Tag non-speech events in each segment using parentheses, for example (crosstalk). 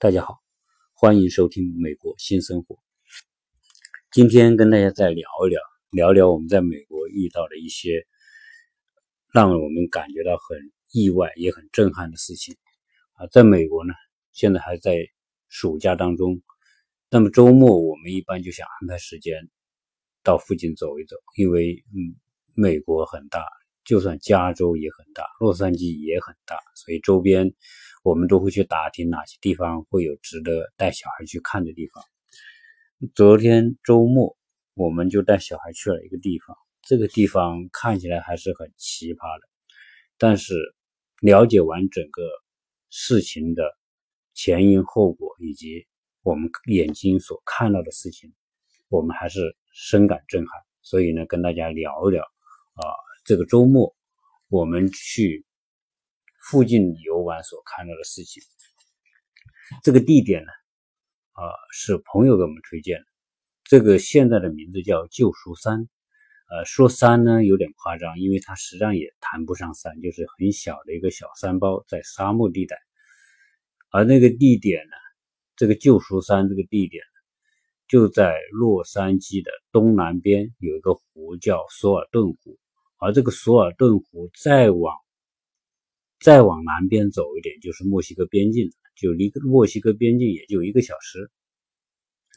大家好，欢迎收听《美国新生活》。今天跟大家再聊一聊，聊聊我们在美国遇到的一些让我们感觉到很意外也很震撼的事情啊。在美国呢，现在还在暑假当中，那么周末我们一般就想安排时间到附近走一走，因为嗯，美国很大，就算加州也很大，洛杉矶也很大，所以周边。我们都会去打听哪些地方会有值得带小孩去看的地方。昨天周末，我们就带小孩去了一个地方，这个地方看起来还是很奇葩的。但是了解完整个事情的前因后果，以及我们眼睛所看到的事情，我们还是深感震撼。所以呢，跟大家聊一聊啊，这个周末我们去。附近游玩所看到的事情，这个地点呢，啊，是朋友给我们推荐的。这个现在的名字叫救赎山，呃，说山呢有点夸张，因为它实际上也谈不上山，就是很小的一个小山包，在沙漠地带。而那个地点呢，这个救赎山这个地点就在洛杉矶的东南边，有一个湖叫索尔顿湖，而这个索尔顿湖再往。再往南边走一点就是墨西哥边境，就离墨西哥边境也就一个小时，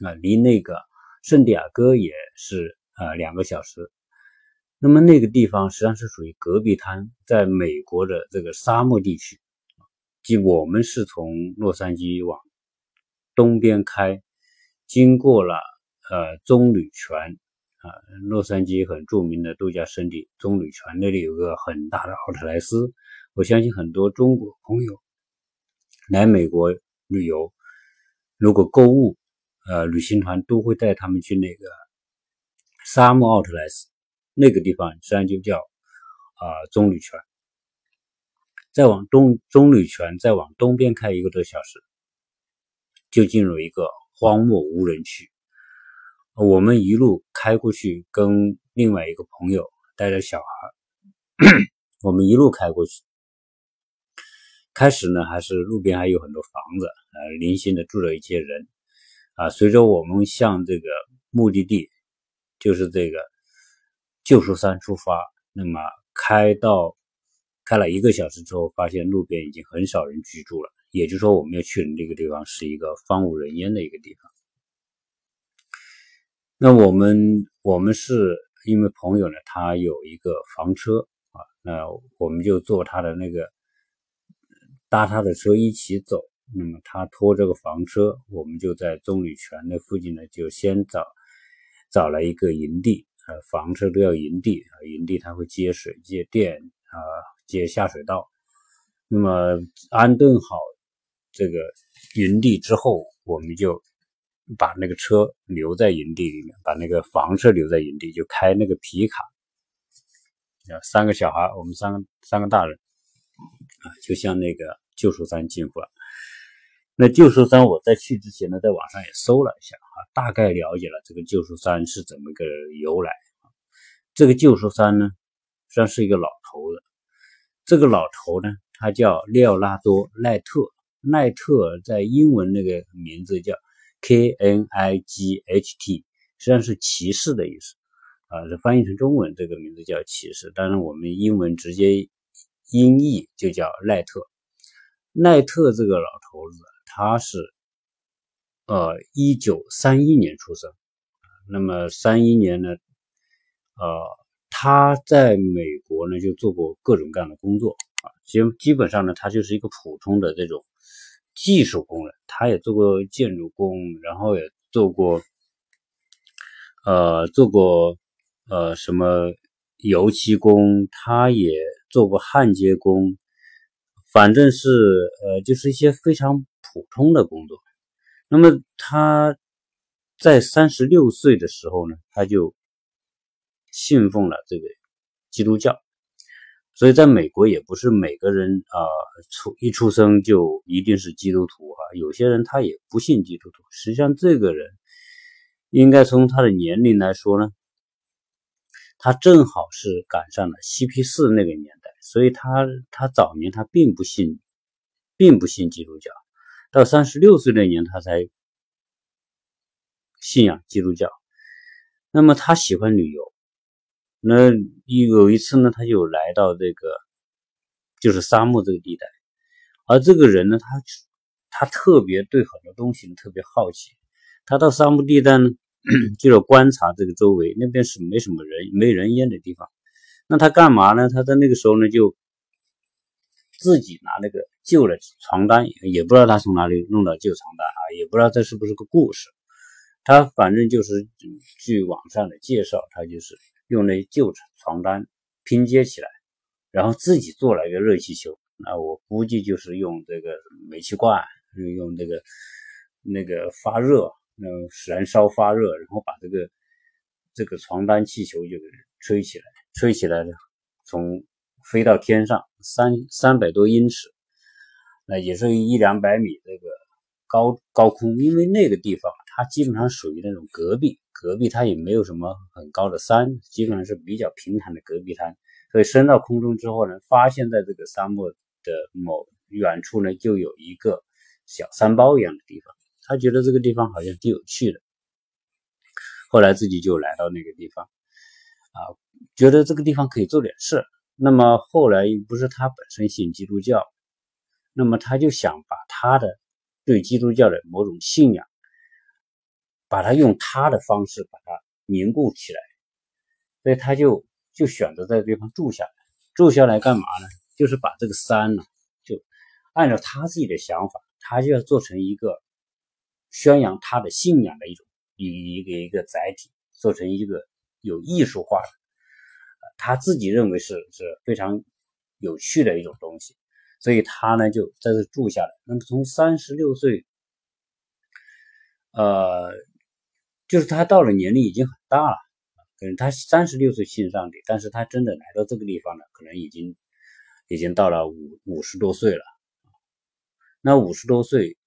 啊，离那个圣地亚哥也是啊两个小时。那么那个地方实际上是属于戈壁滩，在美国的这个沙漠地区。即我们是从洛杉矶往东边开，经过了呃棕榈泉啊，洛杉矶很著名的度假胜地棕榈泉那里有个很大的奥特莱斯。我相信很多中国朋友来美国旅游，如果购物，呃，旅行团都会带他们去那个沙漠奥特莱斯那个地方，实际上就叫啊棕榈泉。再往东，棕榈泉再往东边开一个多小时，就进入一个荒漠无人区。我们一路开过去，跟另外一个朋友带着小孩，(coughs) 我们一路开过去。开始呢，还是路边还有很多房子，呃，零星的住着一些人，啊，随着我们向这个目的地，就是这个旧书山出发，那么开到开了一个小时之后，发现路边已经很少人居住了，也就是说，我们要去的这个地方是一个荒无人烟的一个地方。那我们我们是因为朋友呢，他有一个房车啊，那我们就坐他的那个。搭他的车一起走，那么他拖这个房车，我们就在棕榈泉那附近呢，就先找找了一个营地，呃，房车都要营地啊，营地它会接水、接电啊、接下水道。那么安顿好这个营地之后，我们就把那个车留在营地里面，把那个房车留在营地，就开那个皮卡，三个小孩，我们三个三个大人啊，就像那个。旧书山进化。那旧书山，我在去之前呢，在网上也搜了一下啊，大概了解了这个旧书山是怎么个由来。这个旧书山呢，实际上是一个老头子。这个老头呢，他叫列奥拉多·奈特。奈特在英文那个名字叫 K N I G H T，实际上是骑士的意思啊。这翻译成中文，这个名字叫骑士。当然，我们英文直接音译就叫奈特。奈特这个老头子，他是呃一九三一年出生，那么三一年呢，呃他在美国呢就做过各种各样的工作啊，基基本上呢他就是一个普通的这种技术工人，他也做过建筑工，然后也做过呃做过呃什么油漆工，他也做过焊接工。反正是呃，就是一些非常普通的工作。那么他在三十六岁的时候呢，他就信奉了这个基督教。所以在美国也不是每个人啊出一出生就一定是基督徒啊，有些人他也不信基督徒。实际上这个人应该从他的年龄来说呢，他正好是赶上了西皮士那个年代。所以他他早年他并不信，并不信基督教，到三十六岁那年，他才信仰基督教。那么他喜欢旅游，那有一次呢，他就来到这个就是沙漠这个地带，而这个人呢，他他特别对很多东西特别好奇，他到沙漠地带呢，(clears throat) 就要观察这个周围，那边是没什么人、没人烟的地方。那他干嘛呢？他在那个时候呢，就自己拿那个旧的床单，也不知道他从哪里弄到旧床单啊，也不知道这是不是个故事。他反正就是据网上的介绍，他就是用那旧床单拼接起来，然后自己做了一个热气球。那我估计就是用这个煤气罐，用这个那个发热，嗯燃烧发热，然后把这个这个床单气球就给吹起来。吹起来了，从飞到天上三三百多英尺，那也是一两百米这个高高空，因为那个地方它基本上属于那种戈壁，戈壁它也没有什么很高的山，基本上是比较平坦的戈壁滩，所以升到空中之后呢，发现在这个沙漠的某远处呢，就有一个小山包一样的地方，他觉得这个地方好像挺有趣的，后来自己就来到那个地方。啊，觉得这个地方可以做点事。那么后来不是他本身信基督教，那么他就想把他的对基督教的某种信仰，把它用他的方式把它凝固起来。所以他就就选择在这地方住下来。住下来干嘛呢？就是把这个山呢，就按照他自己的想法，他就要做成一个宣扬他的信仰的一种一一个一个载体，做成一个。有艺术化的，他自己认为是是非常有趣的一种东西，所以他呢就在这住下来。那么从三十六岁，呃，就是他到了年龄已经很大了，可能他三十六岁信上帝，但是他真的来到这个地方呢，可能已经已经到了五五十多岁了。那五十多岁，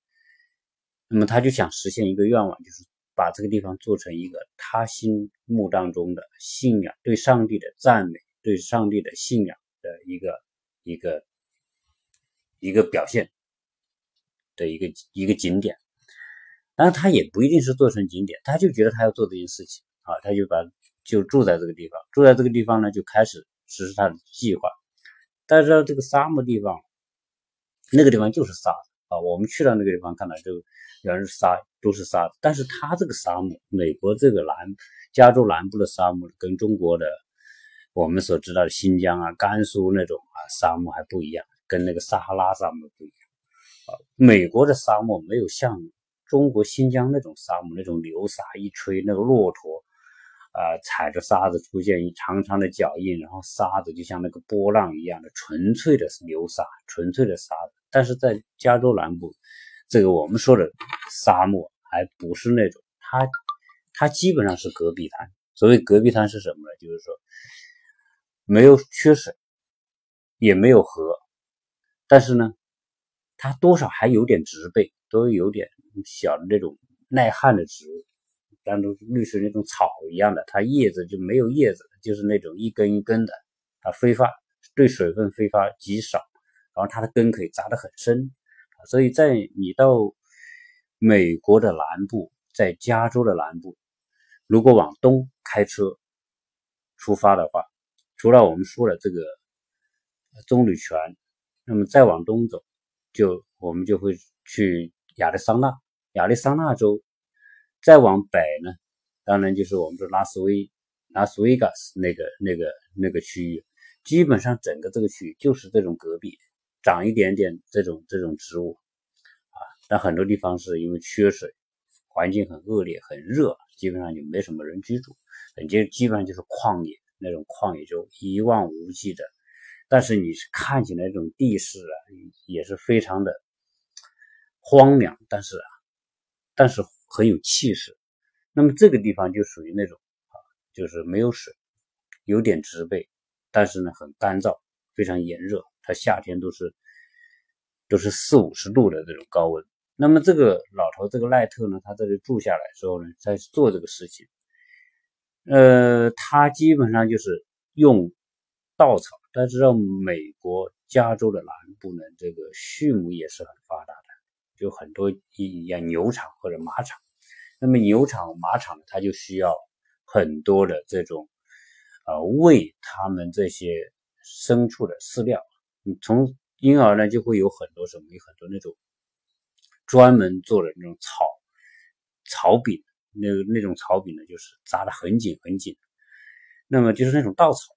那么他就想实现一个愿望，就是。把这个地方做成一个他心目当中的信仰，对上帝的赞美，对上帝的信仰的一个一个一个表现的一个一个景点。当然，他也不一定是做成景点，他就觉得他要做这件事情啊，他就把就住在这个地方，住在这个地方呢，就开始实施他的计划。大家知道这个沙漠地方，那个地方就是沙啊，我们去到那个地方看到就。全是沙，都是沙。但是它这个沙漠，美国这个南加州南部的沙漠，跟中国的我们所知道的新疆啊、甘肃那种啊沙漠还不一样，跟那个撒哈拉沙漠不一样。啊，美国的沙漠没有像中国新疆那种沙漠那种流沙一吹，那个骆驼啊踩着沙子出现一长长的脚印，然后沙子就像那个波浪一样的纯粹的流沙，纯粹的沙子。但是在加州南部。这个我们说的沙漠还不是那种，它它基本上是戈壁滩。所谓戈壁滩是什么呢？就是说没有缺水，也没有河，但是呢，它多少还有点植被，都有点小的那种耐旱的植物，但都绿色那种草一样的，它叶子就没有叶子，就是那种一根一根的，它挥发对水分挥发极少，然后它的根可以扎得很深。所以在你到美国的南部，在加州的南部，如果往东开车出发的话，除了我们说的这个棕榈泉，那么再往东走，就我们就会去亚利桑那，亚利桑那州，再往北呢，当然就是我们说拉斯维拉斯维加斯那个那个那个区域，基本上整个这个区域就是这种戈壁。长一点点这种这种植物啊，但很多地方是因为缺水，环境很恶劣，很热，基本上就没什么人居住，就基本上就是旷野那种旷野，就一望无际的。但是你看起来这种地势啊，也是非常的荒凉，但是啊，但是很有气势。那么这个地方就属于那种啊，就是没有水，有点植被，但是呢很干燥，非常炎热。它夏天都是都是四五十度的这种高温。那么这个老头这个赖特呢，他在这住下来之后呢，在做这个事情。呃，他基本上就是用稻草。大家知道，美国加州的南部呢，这个畜牧业是很发达的就很多一样牛场或者马场。那么牛场、马场呢它就需要很多的这种呃喂他们这些牲畜的饲料。从婴儿呢就会有很多什么，有很多那种专门做的那种草草饼，那那种草饼呢就是扎的很紧很紧，那么就是那种稻草。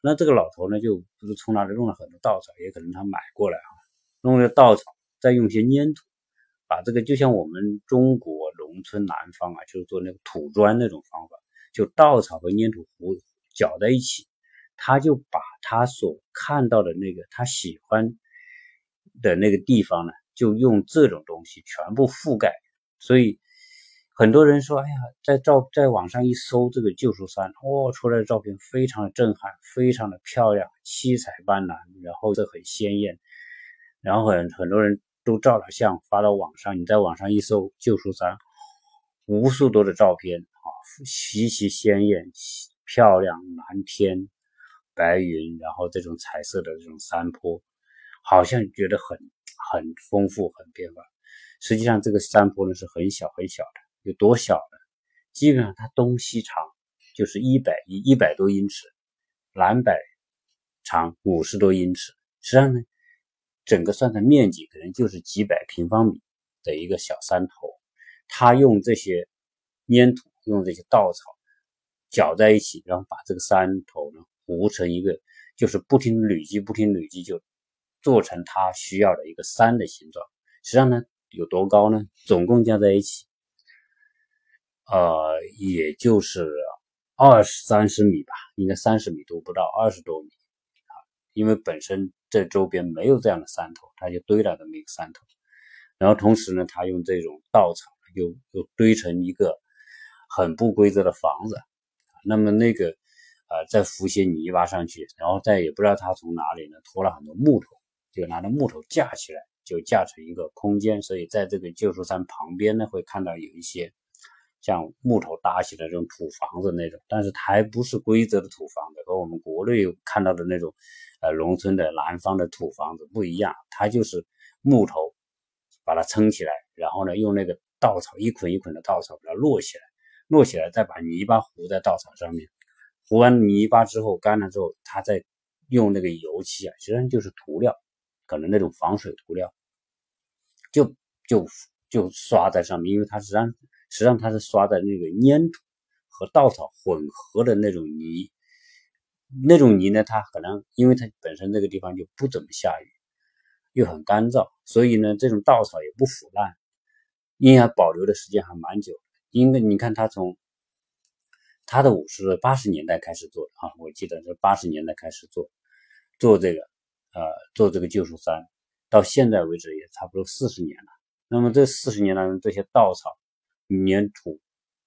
那这个老头呢就不是从哪里弄了很多稻草，也可能他买过来啊，弄了稻草，再用些粘土，把这个就像我们中国农村南方啊，就是做那个土砖那种方法，就稻草和粘土糊搅在一起。他就把他所看到的那个他喜欢的那个地方呢，就用这种东西全部覆盖。所以很多人说：“哎呀，在照在网上一搜这个旧书山，哦，出来的照片非常的震撼，非常的漂亮，七彩斑斓，然后这很鲜艳。然后很很多人都照了相发到网上。你在网上一搜旧书山，无数多的照片啊，极其鲜艳、漂亮，蓝天。”白云，然后这种彩色的这种山坡，好像觉得很很丰富、很变化。实际上，这个山坡呢是很小很小的，有多小呢？基本上它东西长就是一百一一百多英尺，南北长五十多英尺。实际上呢，整个算的面积可能就是几百平方米的一个小山头。他用这些粘土、用这些稻草搅在一起，然后把这个山头呢。糊成一个，就是不停累积，不停累积，就做成它需要的一个山的形状。实际上呢，有多高呢？总共加在一起，呃，也就是二十三十米吧，应该三十米都不到，二十多米啊。因为本身这周边没有这样的山头，它就堆了这么一个山头。然后同时呢，他用这种稻草又又堆成一个很不规则的房子。那么那个。呃，再浮些泥巴上去，然后再也不知道他从哪里呢拖了很多木头，就拿着木头架起来，就架成一个空间。所以在这个旧书山旁边呢，会看到有一些像木头搭起的这种土房子那种，但是它还不是规则的土房子，和我们国内看到的那种呃农村的南方的土房子不一样，它就是木头把它撑起来，然后呢用那个稻草一捆一捆的稻草把它摞起来，摞起来再把泥巴糊在稻草上面。糊完泥巴之后，干了之后，它再用那个油漆啊，实际上就是涂料，可能那种防水涂料，就就就刷在上面，因为它实际上实际上它是刷在那个粘土和稻草混合的那种泥，那种泥呢，它可能因为它本身这个地方就不怎么下雨，又很干燥，所以呢，这种稻草也不腐烂，应该保留的时间还蛮久。因为你看它从。他的舞是八十年代开始做的啊，我记得是八十年代开始做，做这个，呃，做这个旧书山，到现在为止也差不多四十年了。那么这四十年当中，这些稻草、粘土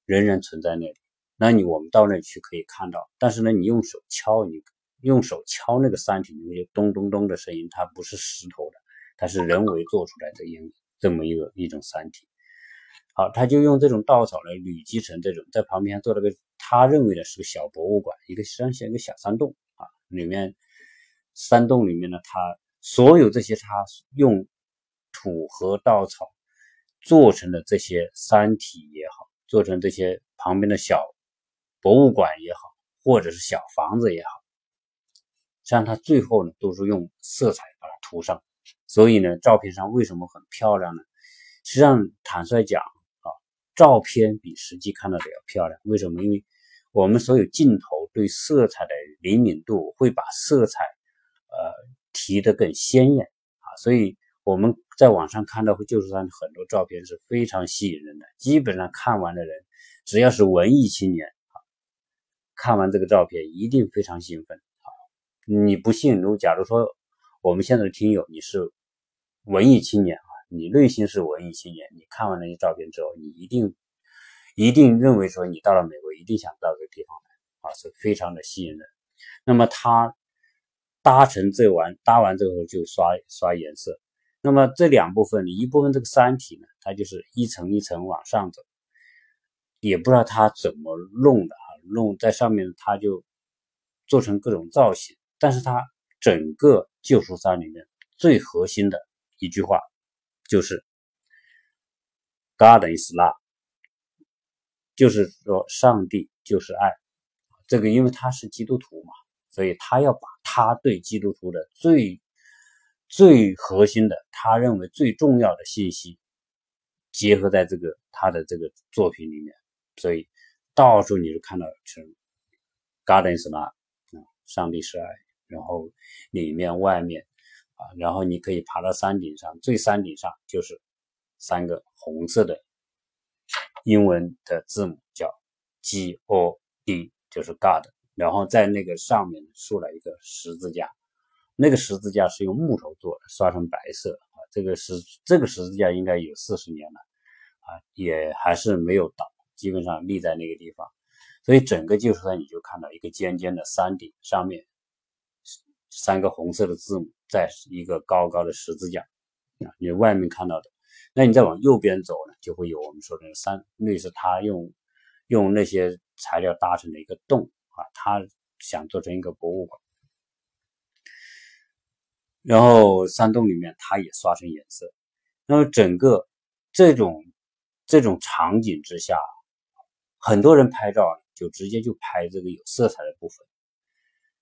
仍然存在那里。那你我们到那去可以看到，但是呢，你用手敲，你用手敲那个山体，有咚咚咚的声音，它不是石头的，它是人为做出来的音这么一个一种山体。好，他就用这种稻草来累积成这种，在旁边做了个他认为的是个小博物馆，一个实际上像一个小山洞啊。里面山洞里面呢，他所有这些他用土和稻草做成的这些山体也好，做成这些旁边的小博物馆也好，或者是小房子也好，像他最后呢都是用色彩把它涂上，所以呢，照片上为什么很漂亮呢？实际上，坦率讲。照片比实际看到的要漂亮，为什么？因为我们所有镜头对色彩的灵敏度会把色彩，呃，提得更鲜艳啊。所以我们在网上看到旧书山很多照片是非常吸引人的，基本上看完的人，只要是文艺青年啊，看完这个照片一定非常兴奋啊。你不信？如假如说我们现在的听友你是文艺青年。你内心是文艺青年，你看完那些照片之后，你一定一定认为说，你到了美国一定想到这个地方来啊，是非常的吸引人。那么他搭成这完搭完之后就刷刷颜色。那么这两部分，一部分这个山体呢，它就是一层一层往上走，也不知道他怎么弄的啊，弄在上面他就做成各种造型。但是它整个旧书山里面最核心的一句话。就是 God is love，就是说上帝就是爱。这个因为他是基督徒嘛，所以他要把他对基督徒的最最核心的，他认为最重要的信息结合在这个他的这个作品里面，所以到处你就看到是 God is love，上帝是爱，然后里面外面然后你可以爬到山顶上，最山顶上就是三个红色的英文的字母叫 G O D。就是 God，然后在那个上面竖了一个十字架，那个十字架是用木头做的，刷成白色啊。这个十这个十字架应该有四十年了啊，也还是没有倒，基本上立在那个地方。所以整个旧山你就看到一个尖尖的山顶上面三个红色的字母，在一个高高的十字架啊。你外面看到的，那你再往右边走呢，就会有我们说的山，类似他用用那些。材料搭成的一个洞啊，他想做成一个博物馆，然后山洞里面他也刷成颜色，那么整个这种这种场景之下，很多人拍照就直接就拍这个有色彩的部分，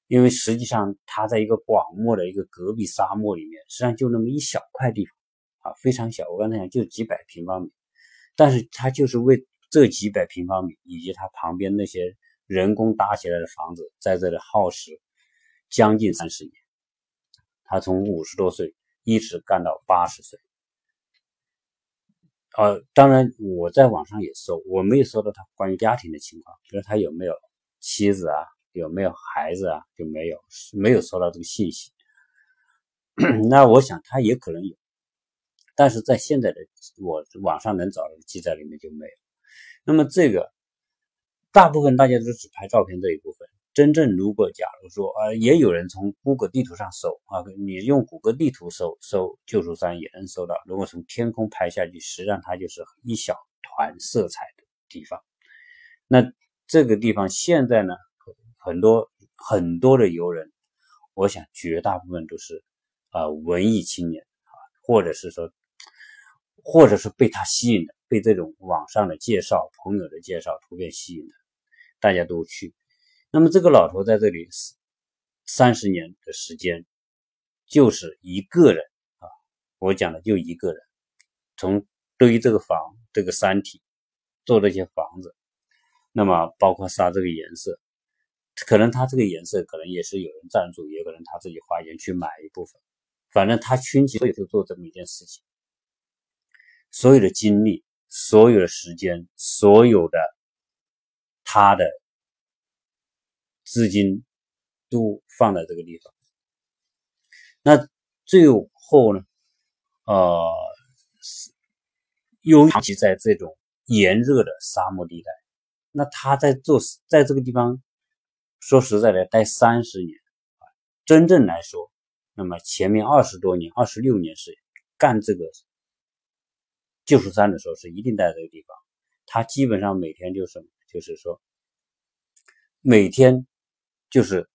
因为实际上它在一个广漠的一个戈壁沙漠里面，实际上就那么一小块地方啊，非常小，我刚才讲就几百平方米，但是它就是为。这几百平方米以及它旁边那些人工搭起来的房子，在这里耗时将近三十年。他从五十多岁一直干到八十岁。呃，当然我在网上也搜，我没有搜到他关于家庭的情况，比如他有没有妻子啊，有没有孩子啊，就没有，没有收到这个信息。那我想他也可能有，但是在现在的我网上能找到的记载里面就没有。那么这个大部分大家都只拍照片这一部分，真正如果假如说啊，也有人从谷歌地图上搜啊，你用谷歌地图搜搜旧书山也能搜到。如果从天空拍下去，实际上它就是一小团色彩的地方。那这个地方现在呢，很多很多的游人，我想绝大部分都是啊文艺青年啊，或者是说，或者是被他吸引的。被这种网上的介绍、朋友的介绍、图片吸引的，大家都去。那么这个老头在这里三十年的时间，就是一个人啊，我讲的就一个人，从堆这个房、这个山体，做这些房子，那么包括杀这个颜色，可能他这个颜色可能也是有人赞助，也可能他自己花钱去买一部分，反正他倾其所有就做这么一件事情，所有的精力。所有的时间，所有的他的资金都放在这个地方。那最后呢？呃，尤其在这种炎热的沙漠地带，那他在做，在这个地方，说实在的，待三十年，真正来说，那么前面二十多年，二十六年是干这个。旧书山的时候是一定待在这个地方，他基本上每天就是就是说，每天就是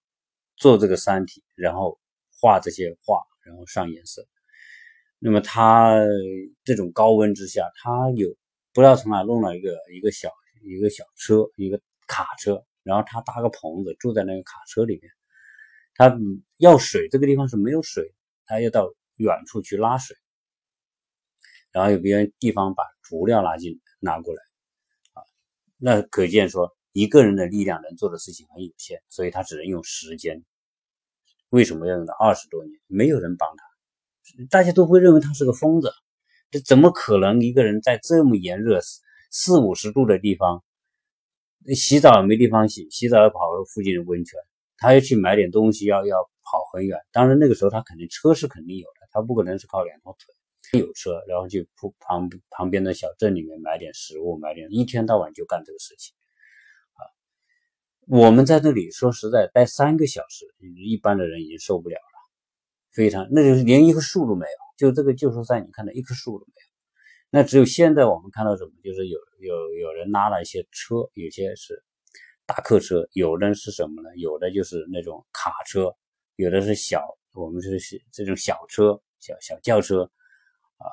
做这个山体，然后画这些画，然后上颜色。那么他这种高温之下，他有不知道从哪弄了一个一个小一个小车，一个卡车，然后他搭个棚子住在那个卡车里面。他要水，这个地方是没有水，他要到远处去拉水。然后有别人地方把竹料拉进拿过来，啊，那可见说一个人的力量能做的事情很有限，所以他只能用时间。为什么要用到二十多年？没有人帮他，大家都会认为他是个疯子。这怎么可能一个人在这么炎热四五十度的地方洗澡没地方洗，洗澡要跑到附近的温泉，他要去买点东西要要跑很远。当然那个时候他肯定车是肯定有的，他不可能是靠两条腿。有车，然后去旁旁旁边的小镇里面买点食物，买点一天到晚就干这个事情，啊，我们在这里说实在待三个小时，一般的人已经受不了了，非常，那就是连一棵树都没有，就这个旧书山，你看到一棵树都没有，那只有现在我们看到什么，就是有有有人拉了一些车，有些是大客车，有的是什么呢？有的就是那种卡车，有的是小，我们是这种小车，小小轿车。啊，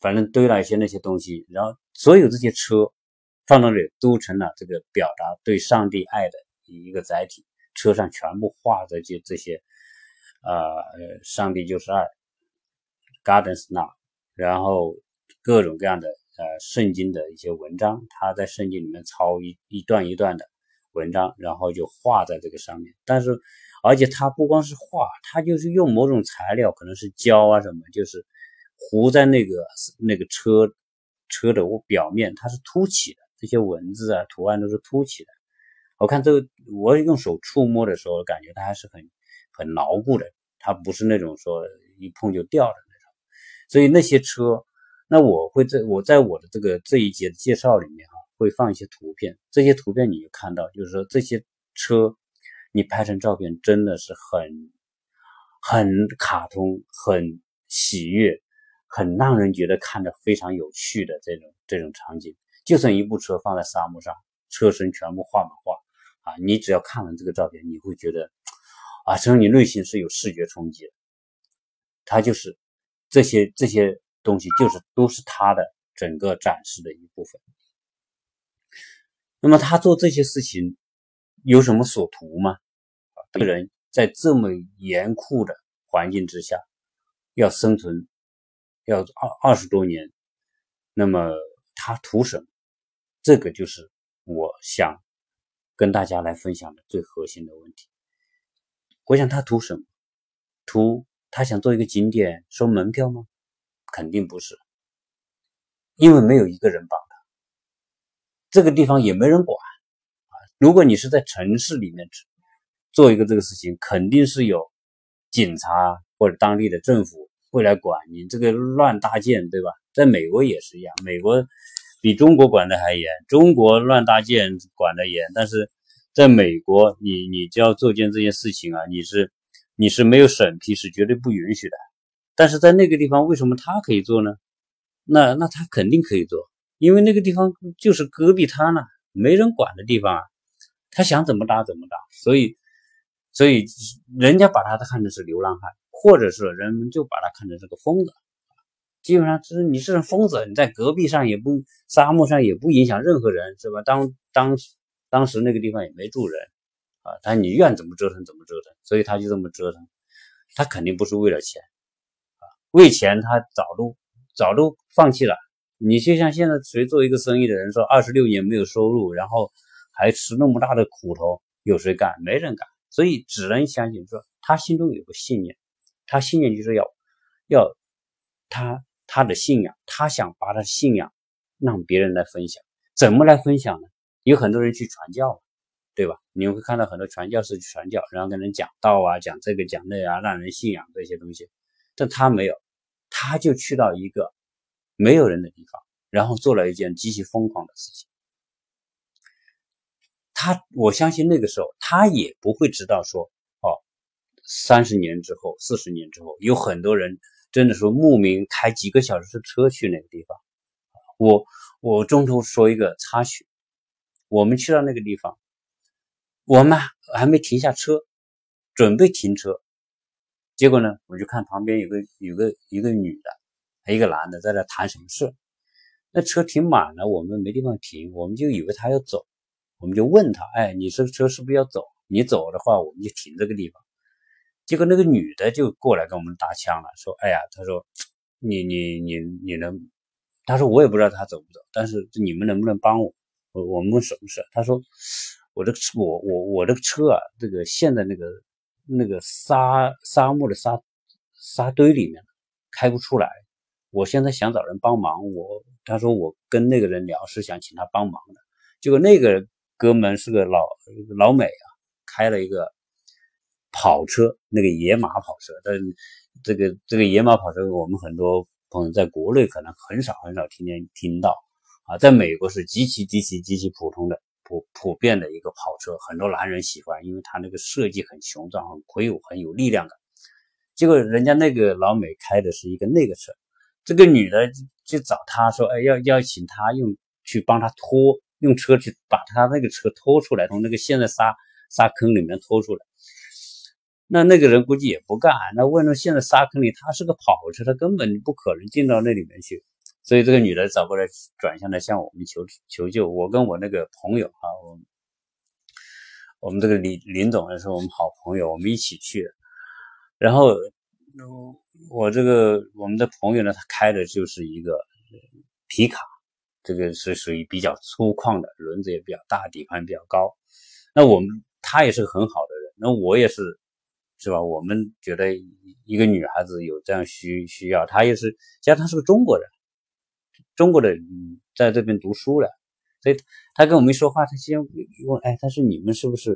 反正堆了一些那些东西，然后所有这些车放到这里都成了这个表达对上帝爱的一个载体。车上全部画着就这些，呃，上帝就是爱，Gardens now，然后各种各样的呃圣经的一些文章，他在圣经里面抄一一段一段的文章，然后就画在这个上面。但是，而且他不光是画，他就是用某种材料，可能是胶啊什么，就是糊在那个那个车车的表面，它是凸起的，这些文字啊图案都是凸起的。我看这个，我用手触摸的时候，感觉它还是很很牢固的，它不是那种说一碰就掉的那种。所以那些车，那我会在我在我的这个这一节的介绍里面哈，会放一些图片。这些图片你就看到，就是说这些车，你拍成照片真的是很很卡通、很喜悦、很让人觉得看着非常有趣的这种这种场景。就算一部车放在沙漠上，车身全部画满画。啊，你只要看完这个照片，你会觉得，啊，其实你内心是有视觉冲击的。它就是这些这些东西，就是都是他的整个展示的一部分。那么他做这些事情有什么所图吗？这个人在这么严酷的环境之下要生存，要二二十多年，那么他图什么？这个就是我想。跟大家来分享的最核心的问题，我想他图什么？图他想做一个景点收门票吗？肯定不是，因为没有一个人帮他，这个地方也没人管啊。如果你是在城市里面做一个这个事情，肯定是有警察或者当地的政府会来管你这个乱搭建，对吧？在美国也是一样，美国。比中国管的还严，中国乱搭建管的严，但是在美国，你你就要做件这件事情啊，你是你是没有审批，是绝对不允许的。但是在那个地方，为什么他可以做呢？那那他肯定可以做，因为那个地方就是隔壁滩呢，没人管的地方啊，他想怎么搭怎么搭，所以所以人家把他看成是流浪汉，或者是人们就把他看成是个疯子。基本上就是你是疯子，你在戈壁上也不沙漠上也不影响任何人，是吧？当当当时那个地方也没住人啊，但你愿怎么折腾怎么折腾，所以他就这么折腾。他肯定不是为了钱，为钱他早都早都放弃了。你就像现在谁做一个生意的人说二十六年没有收入，然后还吃那么大的苦头，有谁干？没人干。所以只能相信说他心中有个信念，他信念就是要要他。他的信仰，他想把他的信仰让别人来分享，怎么来分享呢？有很多人去传教，对吧？你会看到很多传教士去传教，然后跟人讲道啊，讲这个讲那啊，让人信仰这些东西。但他没有，他就去到一个没有人的地方，然后做了一件极其疯狂的事情。他，我相信那个时候他也不会知道说，哦，三十年之后、四十年之后，有很多人。真的说慕名开几个小时的车去那个地方，我我中途说一个插曲，我们去到那个地方，我们还没停下车，准备停车，结果呢，我就看旁边有个有个一个女的，还一个男的在那谈什么事，那车停满了，我们没地方停，我们就以为他要走，我们就问他，哎，你这个车是不是要走？你走的话，我们就停这个地方。结果那个女的就过来跟我们搭腔了，说：“哎呀，他说，你你你你能，他说我也不知道他走不走，但是你们能不能帮我？我我们问什么事？他说，我这个车，我我我这个车啊，这个陷在那个那个沙沙漠的沙沙堆里面，开不出来。我现在想找人帮忙。我他说我跟那个人聊，是想请他帮忙的。结果那个哥们是个老老美啊，开了一个。”跑车那个野马跑车，但这个这个野马跑车，我们很多朋友在国内可能很少很少听见听到啊，在美国是极其极其极其普通的普普遍的一个跑车，很多男人喜欢，因为它那个设计很雄壮、很魁梧、很有力量的。结果人家那个老美开的是一个那个车，这个女的就找他说，哎，要要请他用去帮他拖，用车去把他那个车拖出来，从那个陷在沙沙坑里面拖出来。那那个人估计也不干。那问了，现在沙坑里他是个跑车，他根本不可能进到那里面去。所以这个女的找过来，转向来向我们求求救。我跟我那个朋友啊，我我们这个林林总也是我们好朋友，我们一起去的。然后我这个我们的朋友呢，他开的就是一个皮卡，这个是属于比较粗犷的，轮子也比较大，底盘比较高。那我们他也是个很好的人，那我也是，是吧？我们觉得一个女孩子有这样需需要，她也是，加上她是个中国人。中国的在这边读书了，所以他跟我们说话，他先问：“哎，他说你们是不是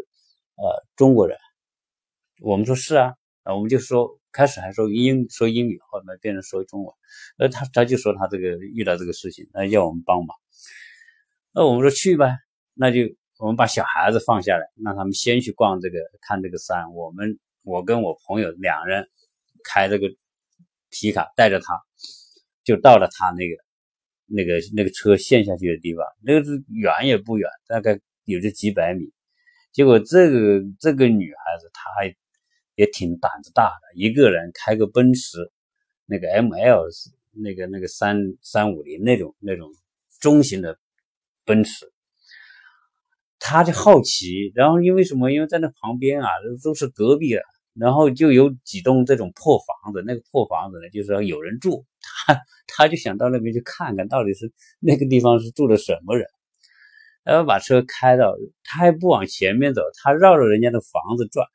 呃中国人？”我们说是啊，啊，我们就说开始还说英说英语，后面变成说中文。那他他就说他这个遇到这个事情，那要我们帮忙。那我们说去吧，那就我们把小孩子放下来，让他们先去逛这个看这个山。我们我跟我朋友两人开这个皮卡，带着他就到了他那个。那个那个车陷下去的地方，那个是远也不远，大概有这几百米。结果这个这个女孩子她还也挺胆子大的，一个人开个奔驰，那个 M L 那个那个三三五零那种那种中型的奔驰，她就好奇，然后因为什么？因为在那旁边啊，都是隔壁啊。然后就有几栋这种破房子，那个破房子呢，就是说有人住，他 (laughs) 他就想到那边去看看到底是那个地方是住的什么人，然后把车开到，他还不往前面走，他绕着人家的房子转，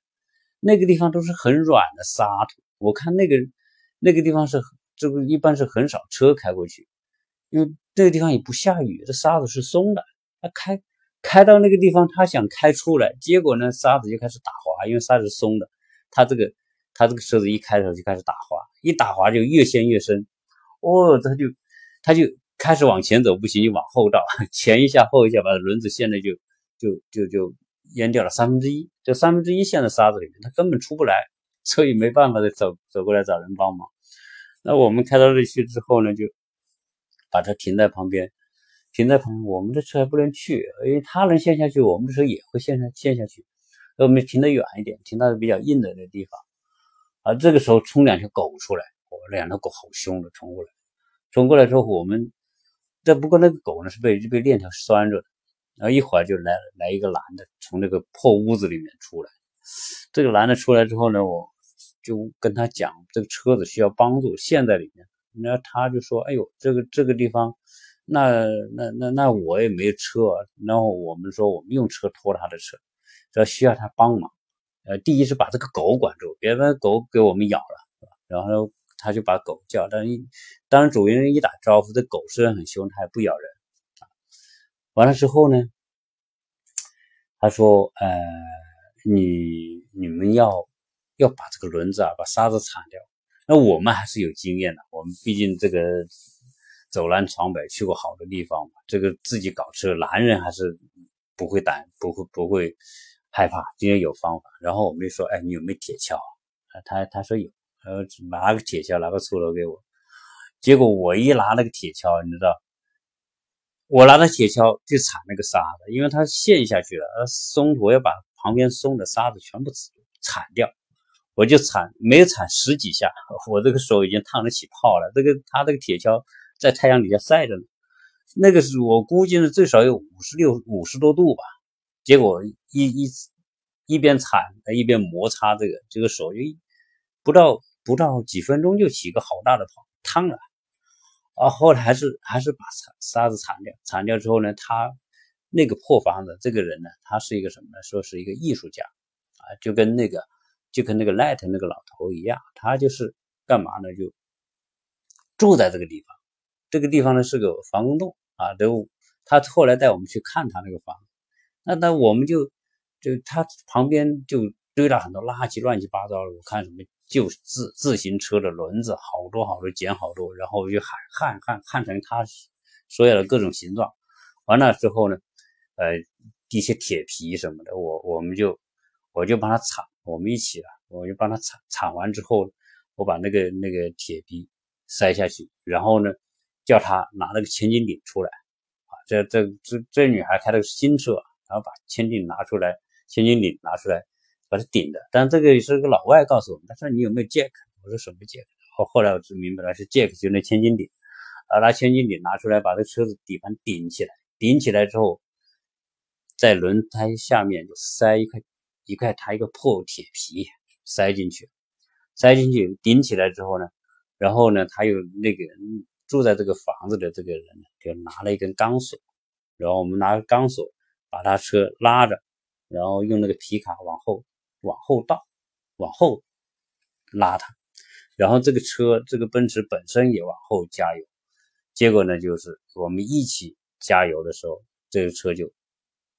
那个地方都是很软的沙土，我看那个那个地方是这个一般是很少车开过去，因为这个地方也不下雨，这沙子是松的，他开开到那个地方，他想开出来，结果呢沙子就开始打滑，因为沙子是松的。他这个，他这个车子一开的时候就开始打滑，一打滑就越陷越深，哦，他就他就开始往前走不行，就往后倒，(laughs) 前一下后一下，把轮子陷的就就就就淹掉了三分之一，这三分之一陷在沙子里面，他根本出不来，所以没办法的走走过来找人帮忙。那我们开到这去之后呢，就把车停在旁边，停在旁边，我们的车还不能去，因为他能陷下去，我们的车也会陷下陷下去。我们停得远一点，停到比较硬的那地方，啊，这个时候冲两条狗出来，我两条狗好凶的冲过来，冲过来之后，我们这不过那个狗呢是被被链条拴着的，然后一会儿就来来一个男的从那个破屋子里面出来，这个男的出来之后呢，我就跟他讲这个车子需要帮助，陷在里面，那他就说，哎呦，这个这个地方，那那那那我也没车，然后我们说我们用车拖他的车。要需要他帮忙，呃，第一是把这个狗管住，别把狗给我们咬了，然后他就把狗叫，但一当主人一打招呼，这狗虽然很凶，它也不咬人。完了之后呢，他说：“呃，你你们要要把这个轮子啊，把沙子铲掉。那我们还是有经验的，我们毕竟这个走南闯北去过好多地方嘛，这个自己搞车，男人还是不会胆，不会不会。”害怕，今天有方法。然后我们就说：“哎，你有没有铁锹？”他他说有，然后拿个铁锹，拿个锄头给我。结果我一拿那个铁锹，你知道，我拿着铁锹去铲那个沙子，因为它陷下去了，松土要把旁边松的沙子全部铲掉。我就铲，没有铲十几下，(laughs) 我这个手已经烫得起泡了。这个他这个铁锹在太阳底下晒着呢，那个是我估计呢最少有五十六五十多度吧。结果一一一边铲一边摩擦这个这个手就不到不到几分钟就起个好大的泡，烫了啊！后来还是还是把沙沙子铲掉，铲掉之后呢，他那个破房子这个人呢，他是一个什么呢？说是一个艺术家啊，就跟那个就跟那个 let 那个老头一样，他就是干嘛呢？就住在这个地方，这个地方呢是个防空洞啊，都他后来带我们去看他那个房。那那我们就就他旁边就堆了很多垃圾，乱七八糟的。我看什么旧自自行车的轮子，好多好多，捡好多，然后就焊焊焊焊成他所有的各种形状。完了之后呢，呃，一些铁皮什么的，我我们就我就帮他铲，我们一起了，我就帮他铲铲完之后，我把那个那个铁皮塞下去，然后呢，叫他拿那个千斤顶出来。啊，这这这这女孩开的是新车。然后把千斤顶拿出来，千斤顶拿出来，把它顶的。但这个是个老外告诉我们，他说你有没有 jack？我说什么 jack？后后来我就明白了是 jack，就那千斤顶。啊，拿千斤顶拿出来，把这车子底盘顶起来，顶起来之后，在轮胎下面就塞一块一块它一个破铁皮塞进去，塞进去顶起来之后呢，然后呢，他又那个住在这个房子的这个人呢就拿了一根钢索，然后我们拿钢索把他车拉着，然后用那个皮卡往后往后倒，往后拉他。然后这个车，这个奔驰本身也往后加油，结果呢，就是我们一起加油的时候，这个车就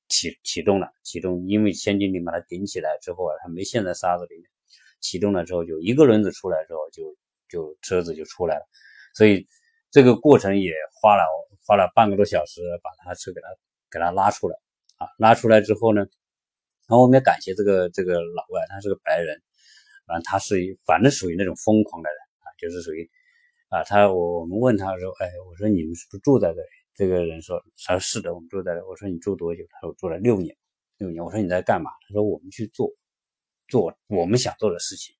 启启动了。启动，因为千斤顶把它顶起来之后啊，它没陷在沙子里面，启动了之后，就一个轮子出来之后，就就车子就出来了。所以这个过程也花了花了半个多小时，把他车给他给他拉出来啊。拉出来之后呢，然后我们要感谢这个这个老外，他是个白人。反正他是反正属于那种疯狂的人啊，就是属于啊，他我我们问他说，哎，我说你们是不是住在这里？这个人说，他说是的，我们住在这。我说你住多久？他说住了六年，六年。我说你在干嘛？他说我们去做做我们想做的事情。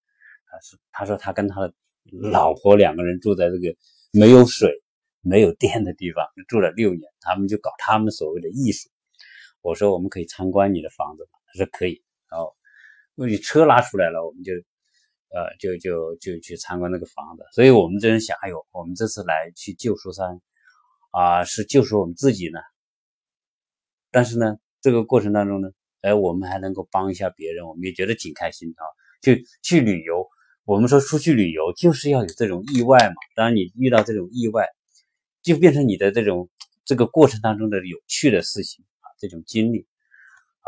他是他说他跟他的老婆两个人住在这个没有水、没有电的地方，住了六年，他们就搞他们所谓的艺术。我说我们可以参观你的房子吗？他说可以。然后你车拉出来了，我们就。呃，就就就去参观那个房子，所以我们这人想，哎呦，我们这次来去救赎山，啊，是救赎我们自己呢。但是呢，这个过程当中呢，哎，我们还能够帮一下别人，我们也觉得挺开心啊。就去旅游，我们说出去旅游就是要有这种意外嘛。当然你遇到这种意外，就变成你的这种这个过程当中的有趣的事情啊，这种经历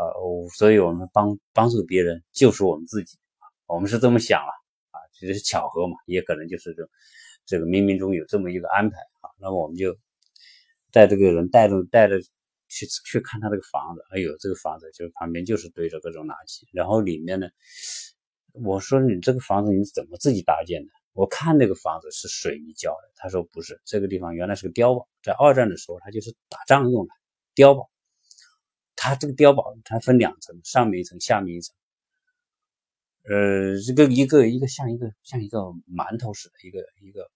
啊，所以我们帮帮助别人，救赎我们自己。我们是这么想了啊，这是巧合嘛，也可能就是这这个冥冥中有这么一个安排啊。那么我们就带这个人带着带着去去看他这个房子，哎呦，这个房子就是旁边就是堆着各种垃圾，然后里面呢，我说你这个房子你怎么自己搭建的？我看那个房子是水泥浇的，他说不是，这个地方原来是个碉堡，在二战的时候它就是打仗用的碉堡。它这个碉堡它分两层，上面一层，下面一层。呃，这个一个一个像一个像一个馒头似的，一个一个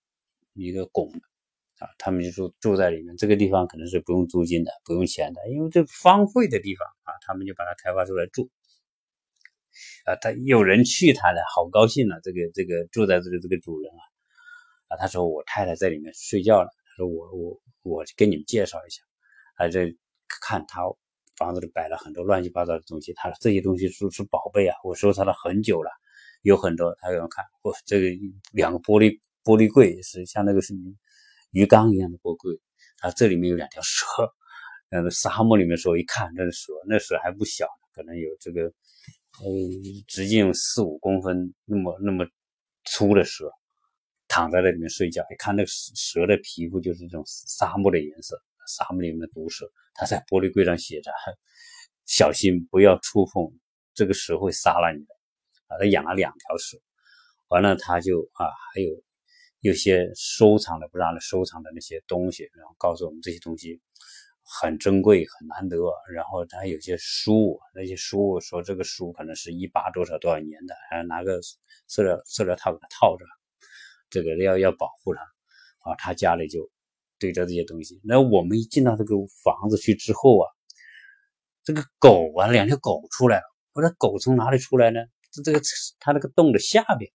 一个拱啊，他们就住住在里面。这个地方可能是不用租金的，不用钱的，因为这荒废的地方啊，他们就把它开发出来住。啊，他有人去他的，好高兴啊！这个这个住在这个这个主人啊，啊，他说我太太在里面睡觉了，他说我我我跟你们介绍一下，啊，这看他。房子里摆了很多乱七八糟的东西，他这些东西是是宝贝啊，我收藏了很久了，有很多。他给我看，我这个两个玻璃玻璃柜是像那个是鱼缸一样的玻璃柜，啊，这里面有两条蛇，那个，沙漠里面时候一看，那蛇那蛇还不小，可能有这个呃直径四五公分那么那么粗的蛇，躺在那里面睡觉，一看那个蛇的皮肤就是这种沙漠的颜色，沙漠里面的毒蛇。他在玻璃柜上写着：“小心不要触碰，这个蛇会杀了你的。”啊，他养了两条蛇，完了他就啊，还有有些收藏的不让人收藏的那些东西，然后告诉我们这些东西很珍贵、很难得。然后他有些书，那些书说这个书可能是一八多少多少年的，还拿个塑料塑料套给它套着，这个要要保护它。啊，他家里就。对着这些东西，那我们一进到这个房子去之后啊，这个狗啊，两条狗出来了。我说狗从哪里出来呢？这这个它那个洞的下边，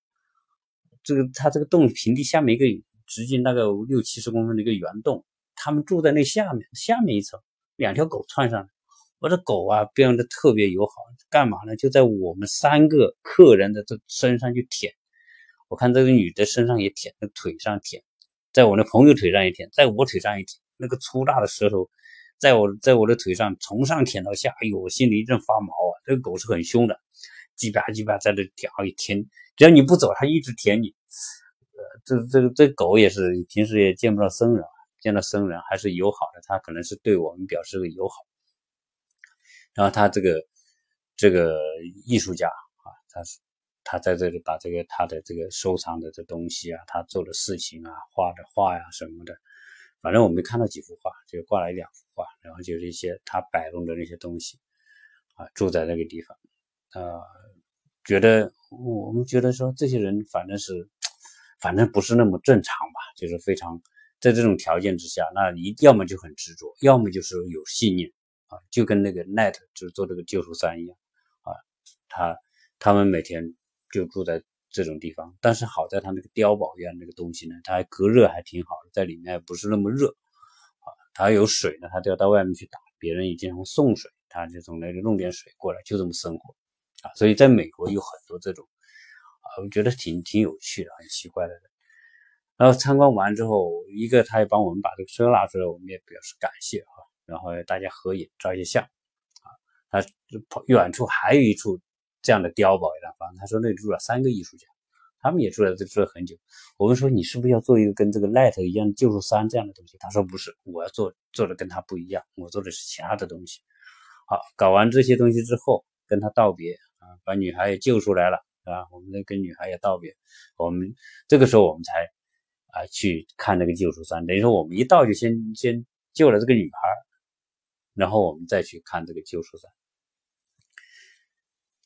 这个它这个洞平地下面一个直径大概六七十公分的一个圆洞，他们住在那下面，下面一层，两条狗窜上来。我的狗啊，变得特别友好，干嘛呢？就在我们三个客人的这身上就舔。我看这个女的身上也舔，那腿上舔。在我的朋友腿上一舔，在我腿上一舔，那个粗大的舌头，在我在我的腿上从上舔到下，哎呦，我心里一阵发毛啊！这个狗是很凶的，叽吧叽吧在这舔，一舔，只要你不走，它一直舔你。呃，这这个这狗也是平时也见不到生人，见到生人还是友好的，它可能是对我们表示个友好。然后他这个这个艺术家啊，他是。他在这里把这个他的这个收藏的这东西啊，他做的事情啊，画的画呀什么的，反正我没看到几幅画，就挂了一两幅画，然后就是一些他摆弄的那些东西啊，住在那个地方，呃，觉得我们觉得说这些人反正是，反正不是那么正常吧，就是非常在这种条件之下，那一要么就很执着，要么就是有信念啊，就跟那个 Net 就是做这个救赎三一样啊，他他们每天就住在这种地方，但是好在他那个碉堡一样那个东西呢，它还隔热还挺好的，在里面不是那么热啊，它有水呢，他就要到外面去打，别人也经常送水，他就从那里弄点水过来，就这么生活啊，所以在美国有很多这种啊，我觉得挺挺有趣的，很奇怪的。然后参观完之后，一个他也帮我们把这个车拉出来，我们也表示感谢哈。然后大家合影照一些相，啊，他远处还有一处这样的碉堡一样房，他说那里住了三个艺术家，他们也住在这住了很久。我们说你是不是要做一个跟这个 Light 一样的救赎山这样的东西？他说不是，我要做做的跟他不一样，我做的是其他的东西。好，搞完这些东西之后，跟他道别啊，把女孩也救出来了，啊，我们再跟女孩也道别，我们这个时候我们才。啊，去看那个救赎山，等于说我们一到就先先救了这个女孩，然后我们再去看这个救赎山。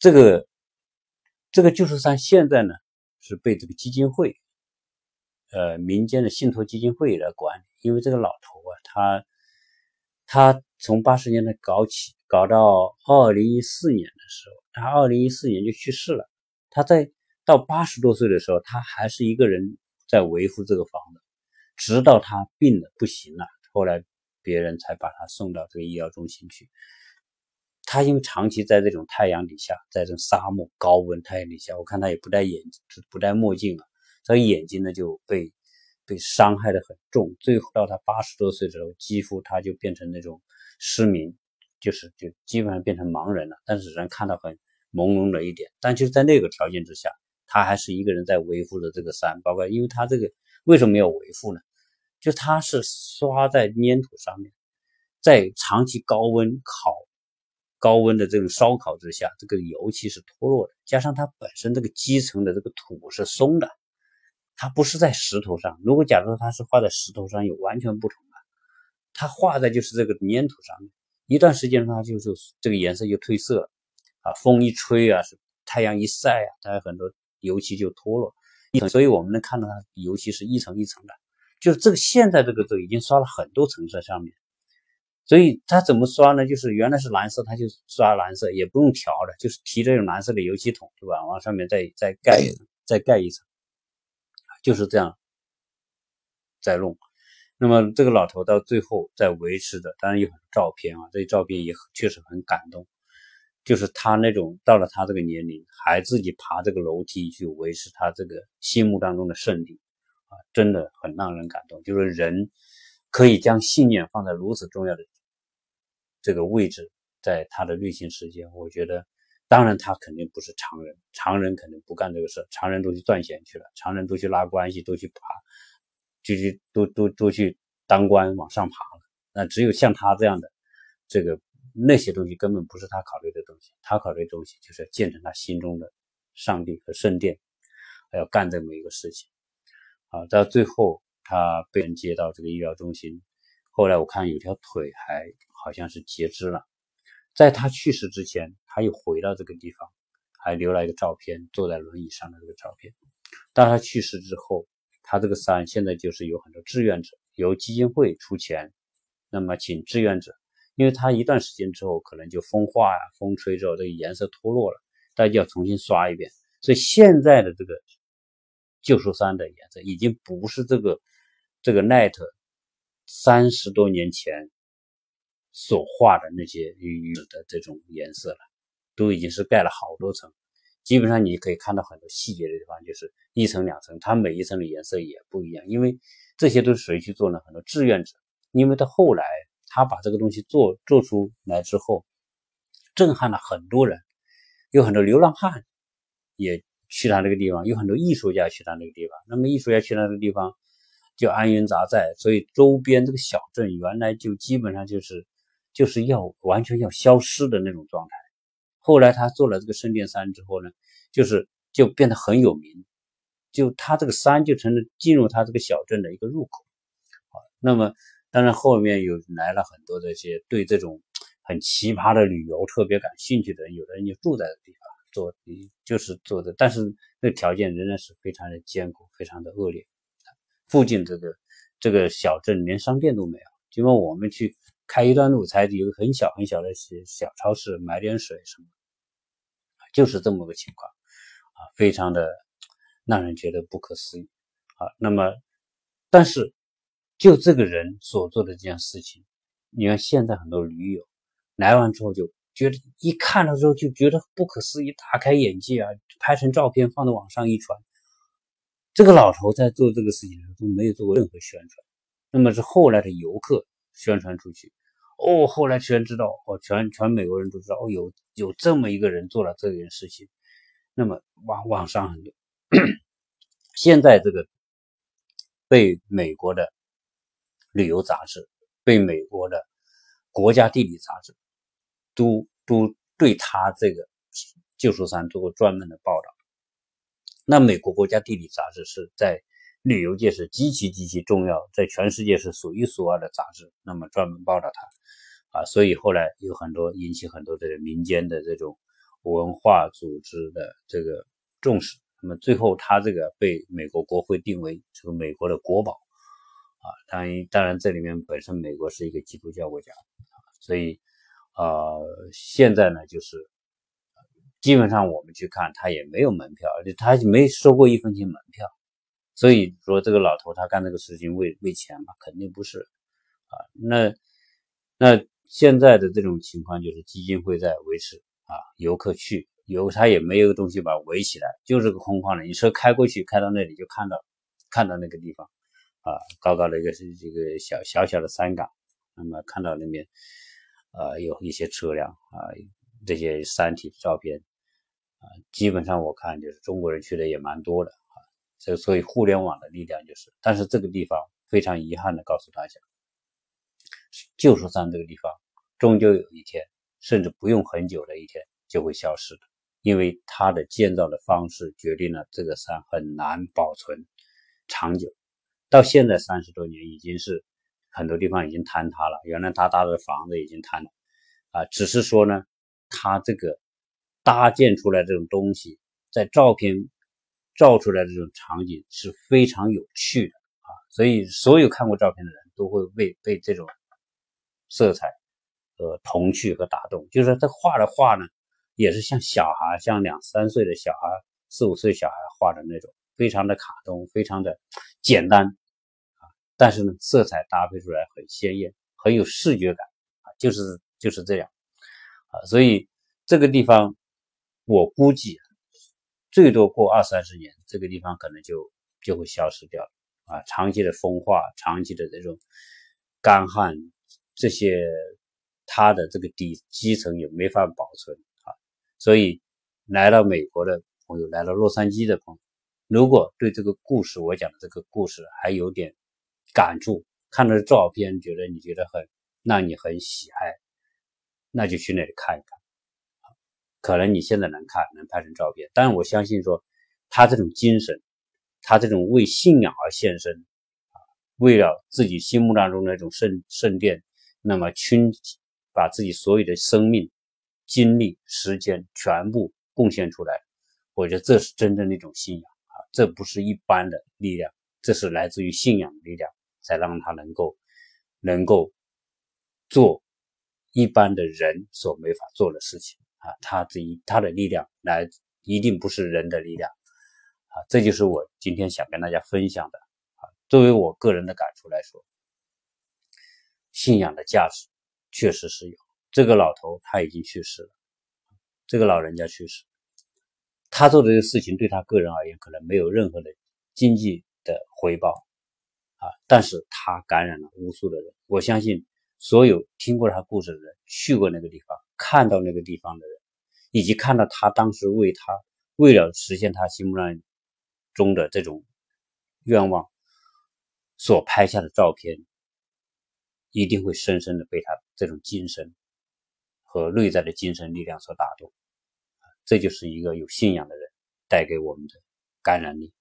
这个这个救赎山现在呢是被这个基金会，呃，民间的信托基金会来管理，因为这个老头啊，他他从八十年代搞起，搞到二零一四年的时候，他二零一四年就去世了。他在到八十多岁的时候，他还是一个人。在维护这个房子，直到他病的不行了，后来别人才把他送到这个医疗中心去。他因为长期在这种太阳底下，在这种沙漠高温太阳底下，我看他也不戴眼不戴墨镜了，所以眼睛呢就被被伤害的很重。最后到他八十多岁的时候，几乎他就变成那种失明，就是就基本上变成盲人了，但是能看到很朦胧的一点。但就是在那个条件之下。他还是一个人在维护着这个山，包括因为他这个为什么要维护呢？就他是刷在粘土上面，在长期高温烤、高温的这种烧烤之下，这个油漆是脱落的，加上它本身这个基层的这个土是松的，它不是在石头上。如果假如它是画在石头上，有完全不同的，它画在就是这个粘土上面，一段时间它就就这个颜色就褪色了啊，风一吹啊，是太阳一晒啊，它很多。油漆就脱落一层，所以我们能看到它油漆是一层一层的，就是这个现在这个都已经刷了很多层在上面，所以它怎么刷呢？就是原来是蓝色，它就刷蓝色，也不用调了，就是提这种蓝色的油漆桶，对吧？往上面再再盖一层，再盖一层，就是这样在弄。那么这个老头到最后在维持的，当然有很多照片啊，这些照片也确实很感动。就是他那种到了他这个年龄，还自己爬这个楼梯去维持他这个心目当中的胜利，啊，真的很让人感动。就是人可以将信念放在如此重要的这个位置，在他的内心世界，我觉得，当然他肯定不是常人，常人肯定不干这个事，常人都去赚钱去了，常人都去拉关系，都去爬，就去都都都去当官往上爬了。那只有像他这样的这个。那些东西根本不是他考虑的东西，他考虑的东西就是建成他心中的上帝和圣殿，还要干这么一个事情。啊，到最后他被人接到这个医疗中心，后来我看有条腿还好像是截肢了。在他去世之前，他又回到这个地方，还留了一个照片，坐在轮椅上的这个照片。当他去世之后，他这个山现在就是有很多志愿者，由基金会出钱，那么请志愿者。因为他一段时间之后，可能就风化呀、风吹之后，这个颜色脱落了，大家要重新刷一遍。所以现在的这个旧书山的颜色，已经不是这个这个 Net 三十多年前所画的那些雨的这种颜色了，都已经是盖了好多层。基本上你可以看到很多细节的地方，就是一层两层，它每一层的颜色也不一样。因为这些都是谁去做呢？很多志愿者。因为到后来。他把这个东西做做出来之后，震撼了很多人，有很多流浪汉也去他那个地方，有很多艺术家去他那个地方。那么艺术家去他那个地方就安云杂在，所以周边这个小镇原来就基本上就是就是要完全要消失的那种状态。后来他做了这个圣殿山之后呢，就是就变得很有名，就他这个山就成了进入他这个小镇的一个入口啊。那么。当然，后面有来了很多这些对这种很奇葩的旅游特别感兴趣的人，有的人就住在这地方做，就是做的，但是那条件仍然是非常的艰苦，非常的恶劣。附近这个这个小镇连商店都没有，因为我们去开一段路才有很小很小的小超市，买点水什么，就是这么个情况啊，非常的让人觉得不可思议啊。那么，但是就这个人所做的这件事情，你看现在很多驴友来完之后就。觉得一看到之后就觉得不可思议，大开眼界啊！拍成照片放到网上一传，这个老头在做这个事情的时候都没有做过任何宣传，那么是后来的游客宣传出去，哦，后来全知道，哦，全全美国人都知道，哦，有有这么一个人做了这件事情，那么网网上很多，现在这个被美国的旅游杂志，被美国的国家地理杂志。都都对他这个救赎山做过专门的报道。那美国国家地理杂志是在旅游界是极其极其重要，在全世界是数一数二的杂志。那么专门报道它啊，所以后来有很多引起很多的民间的这种文化组织的这个重视。那么最后他这个被美国国会定为这个美国的国宝啊。当然，当然这里面本身美国是一个基督教国家，所以。呃，现在呢，就是基本上我们去看，他也没有门票，而且他没收过一分钱门票。所以说，这个老头他干这个事情为为钱嘛，肯定不是啊。那那现在的这种情况就是基金会在维持啊，游客去游，他也没有东西把围起来，就是个空旷的，你车开过去，开到那里就看到看到那个地方啊，高高的一个是这个小小小的山岗，那么看到那边。呃，有一些车辆啊，这些山体的照片啊，基本上我看就是中国人去的也蛮多的啊。这所以互联网的力量就是，但是这个地方非常遗憾的告诉大家，旧书山这个地方终究有一天，甚至不用很久的一天就会消失的，因为它的建造的方式决定了这个山很难保存长久。到现在三十多年已经是。很多地方已经坍塌了，原来大大的房子已经坍了，啊，只是说呢，它这个搭建出来这种东西，在照片照出来的这种场景是非常有趣的啊，所以所有看过照片的人都会被被这种色彩和童趣和打动。就是，他画的画呢，也是像小孩，像两三岁的小孩、四五岁小孩画的那种，非常的卡通，非常的简单啊。但是呢，色彩搭配出来很鲜艳，很有视觉感啊，就是就是这样啊，所以这个地方我估计最多过二三十年，这个地方可能就就会消失掉了啊。长期的风化，长期的这种干旱，这些它的这个底基层也没法保存啊。所以来到美国的朋友，来到洛杉矶的朋友，如果对这个故事我讲的这个故事还有点。感触，看到照片，觉得你觉得很让你很喜爱，那就去那里看一看。可能你现在能看，能拍成照片，但是我相信说，他这种精神，他这种为信仰而献身啊，为了自己心目当中那种圣圣殿，那么倾把自己所有的生命、精力、时间全部贡献出来，我觉得这是真正的一种信仰啊，这不是一般的力量，这是来自于信仰的力量。才让他能够能够做一般的人所没法做的事情啊！他这一他的力量来一定不是人的力量啊！这就是我今天想跟大家分享的啊！作为我个人的感触来说，信仰的价值确实是有。这个老头他已经去世了，这个老人家去世，他做的这个事情对他个人而言可能没有任何的经济的回报。啊！但是他感染了无数的人，我相信所有听过他故事的人，去过那个地方，看到那个地方的人，以及看到他当时为他为了实现他心目当中的这种愿望所拍下的照片，一定会深深的被他这种精神和内在的精神力量所打动。这就是一个有信仰的人带给我们的感染力，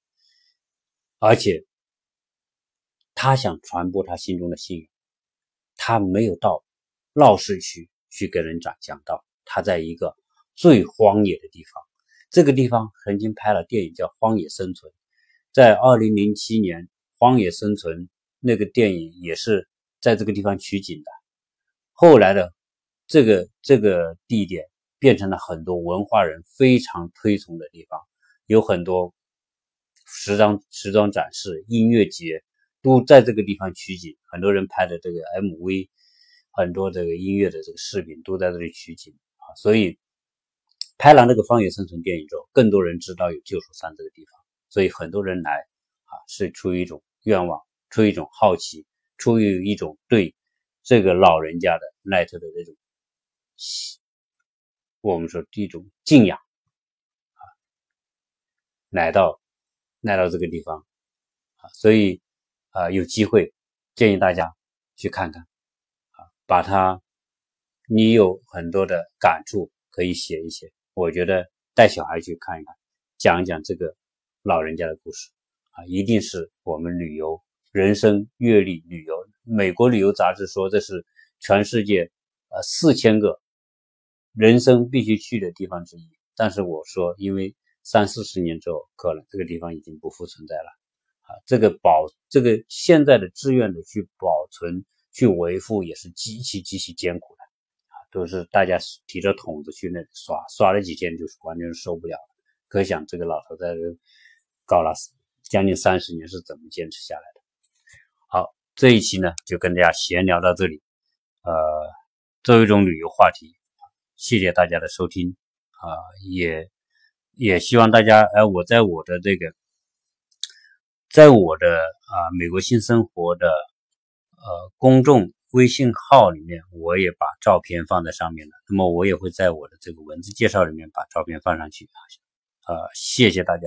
而且。他想传播他心中的信仰，他没有到闹市区去跟人讲讲道，他在一个最荒野的地方。这个地方曾经拍了电影叫《荒野生存》，在二零零七年，《荒野生存》那个电影也是在这个地方取景的。后来的这个这个地点变成了很多文化人非常推崇的地方，有很多时装时装展示、音乐节都在这个地方取景，很多人拍的这个 MV，很多这个音乐的这个视频都在这里取景啊，所以。拍完那个《荒野生存》电影之后，更多人知道有救赎山这个地方，所以很多人来啊，是出于一种愿望，出于一种好奇，出于一种对这个老人家的奈特的这种，我们说一种敬仰啊，来到来到这个地方啊，所以啊，有机会建议大家去看看，把它你有很多的感触可以写一写。我觉得带小孩去看一看，讲一讲这个老人家的故事啊，一定是我们旅游人生阅历旅游。美国旅游杂志说这是全世界呃四千个人生必须去的地方之一。但是我说，因为三四十年之后，可能这个地方已经不复存在了啊。这个保这个现在的志愿者去保存去维护也是极其极其艰苦的啊。都是大家提着桶子去那刷，刷了几天就是完全受不了。可想这个老头在这搞了将近三十年是怎么坚持下来的。好，这一期呢就跟大家闲聊到这里。呃，作为一种旅游话题，谢谢大家的收听啊，也也希望大家哎，我在我的这个，在我的啊美国新生活的呃公众。微信号里面我也把照片放在上面了，那么我也会在我的这个文字介绍里面把照片放上去啊，谢谢大家。